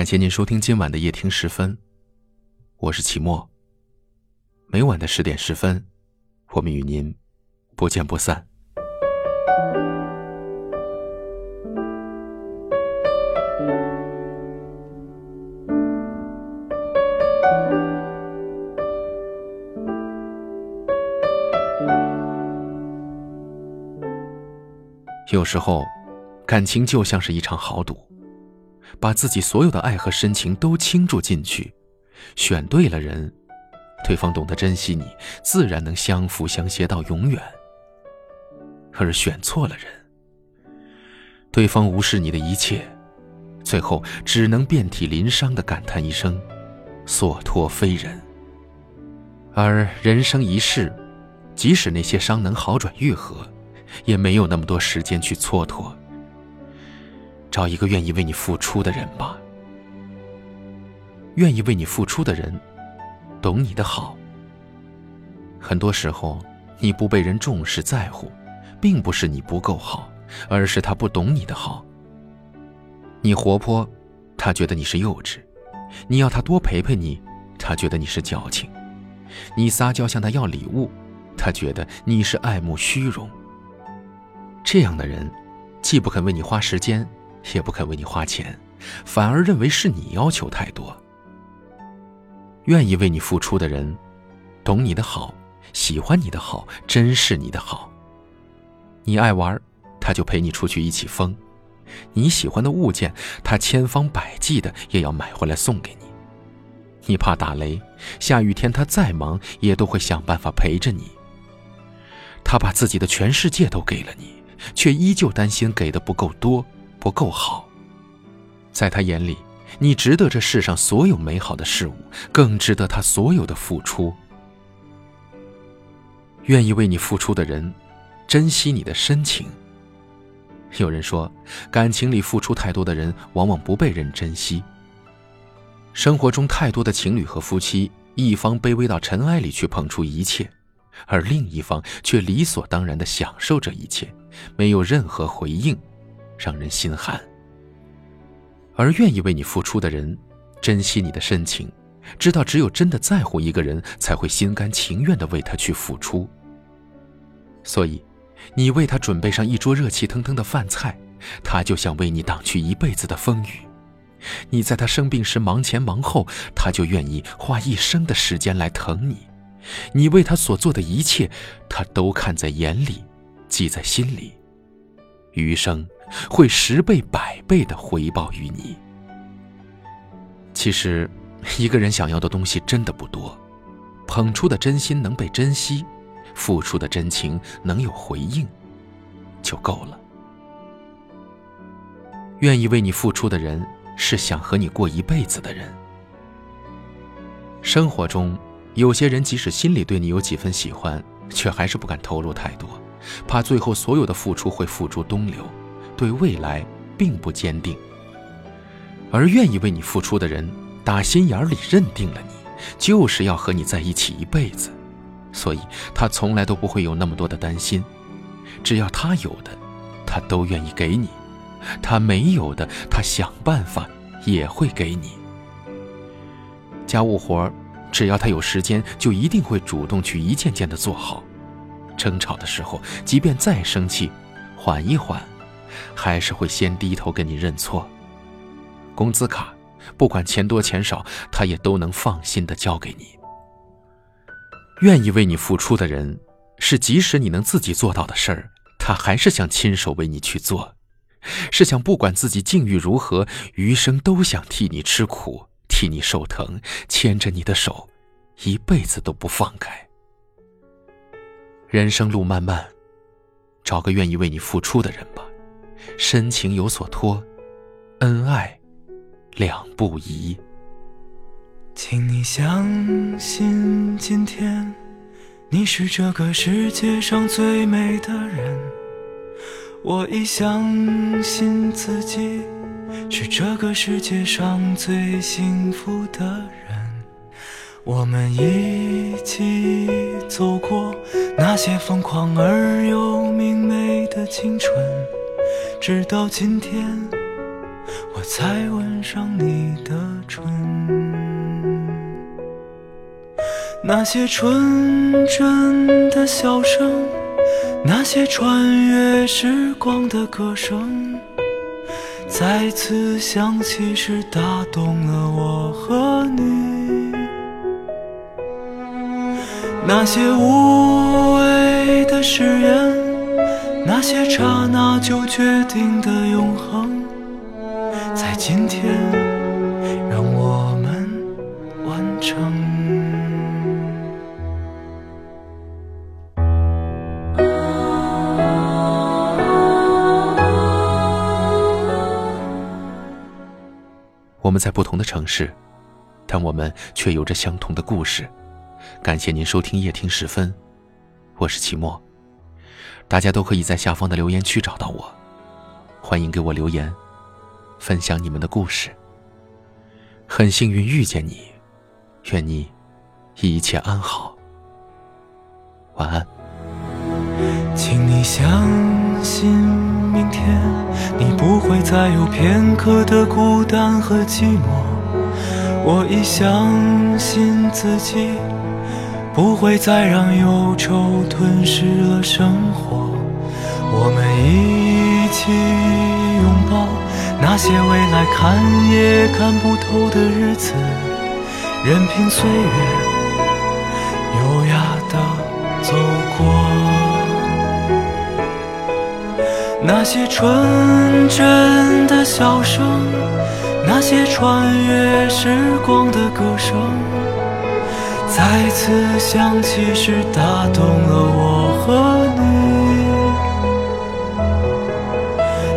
感谢您收听今晚的夜听时分，我是齐墨。每晚的十点十分，我们与您不见不散。有时候，感情就像是一场豪赌，把自己所有的爱和深情都倾注进去，选对了人，对方懂得珍惜你，自然能相扶相携到永远；而选错了人，对方无视你的一切，最后只能遍体鳞伤的感叹一声“所托非人”。而人生一世，即使那些伤能好转愈合。也没有那么多时间去蹉跎。找一个愿意为你付出的人吧。愿意为你付出的人，懂你的好。很多时候，你不被人重视在乎，并不是你不够好，而是他不懂你的好。你活泼，他觉得你是幼稚；你要他多陪陪你，他觉得你是矫情；你撒娇向他要礼物，他觉得你是爱慕虚荣。这样的人，既不肯为你花时间，也不肯为你花钱，反而认为是你要求太多。愿意为你付出的人，懂你的好，喜欢你的好，珍视你的好。你爱玩，他就陪你出去一起疯；你喜欢的物件，他千方百计的也要买回来送给你。你怕打雷，下雨天他再忙也都会想办法陪着你。他把自己的全世界都给了你。却依旧担心给的不够多，不够好。在他眼里，你值得这世上所有美好的事物，更值得他所有的付出。愿意为你付出的人，珍惜你的深情。有人说，感情里付出太多的人，往往不被人珍惜。生活中太多的情侣和夫妻，一方卑微到尘埃里去捧出一切。而另一方却理所当然的享受这一切，没有任何回应，让人心寒。而愿意为你付出的人，珍惜你的深情，知道只有真的在乎一个人，才会心甘情愿的为他去付出。所以，你为他准备上一桌热气腾腾的饭菜，他就想为你挡去一辈子的风雨；你在他生病时忙前忙后，他就愿意花一生的时间来疼你。你为他所做的一切，他都看在眼里，记在心里，余生会十倍百倍的回报于你。其实，一个人想要的东西真的不多，捧出的真心能被珍惜，付出的真情能有回应，就够了。愿意为你付出的人，是想和你过一辈子的人。生活中。有些人即使心里对你有几分喜欢，却还是不敢透露太多，怕最后所有的付出会付诸东流，对未来并不坚定。而愿意为你付出的人，打心眼里认定了你，就是要和你在一起一辈子，所以他从来都不会有那么多的担心。只要他有的，他都愿意给你；他没有的，他想办法也会给你。家务活。只要他有时间，就一定会主动去一件件的做好。争吵的时候，即便再生气，缓一缓，还是会先低头跟你认错。工资卡，不管钱多钱少，他也都能放心的交给你。愿意为你付出的人，是即使你能自己做到的事儿，他还是想亲手为你去做，是想不管自己境遇如何，余生都想替你吃苦。替你受疼，牵着你的手，一辈子都不放开。人生路漫漫，找个愿意为你付出的人吧，深情有所托，恩爱两不疑。请你相信，今天你是这个世界上最美的人。我已相信自己。是这个世界上最幸福的人，我们一起走过那些疯狂而又明媚的青春，直到今天，我才吻上你的唇。那些纯真的笑声，那些穿越时光的歌声，再次响起时打动了我和你。那些无谓的誓言，那些刹那就决定的永恒，在今天让我们完成。我们在不同的城市，但我们却有着相同的故事。感谢您收听夜听时分，我是齐墨。大家都可以在下方的留言区找到我，欢迎给我留言，分享你们的故事。很幸运遇见你，愿你一切安好，晚安。请你相信，明天你不会再有片刻的孤单和寂寞。我已相信自己。不会再让忧愁吞噬了生活，我们一起拥抱那些未来看也看不透的日子，任凭岁月优雅地走过。那些纯真的笑声，那些穿越时光的歌声。再次响起时，打动了我和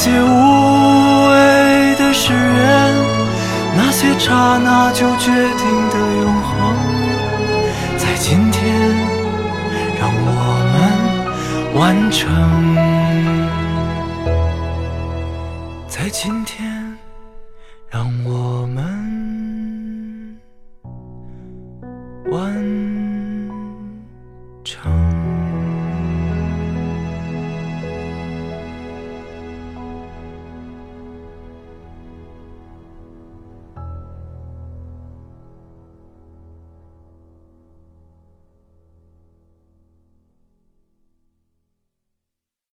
那些无谓的誓言那些刹那就决定的永恒在今天让我们完成。在今天让我们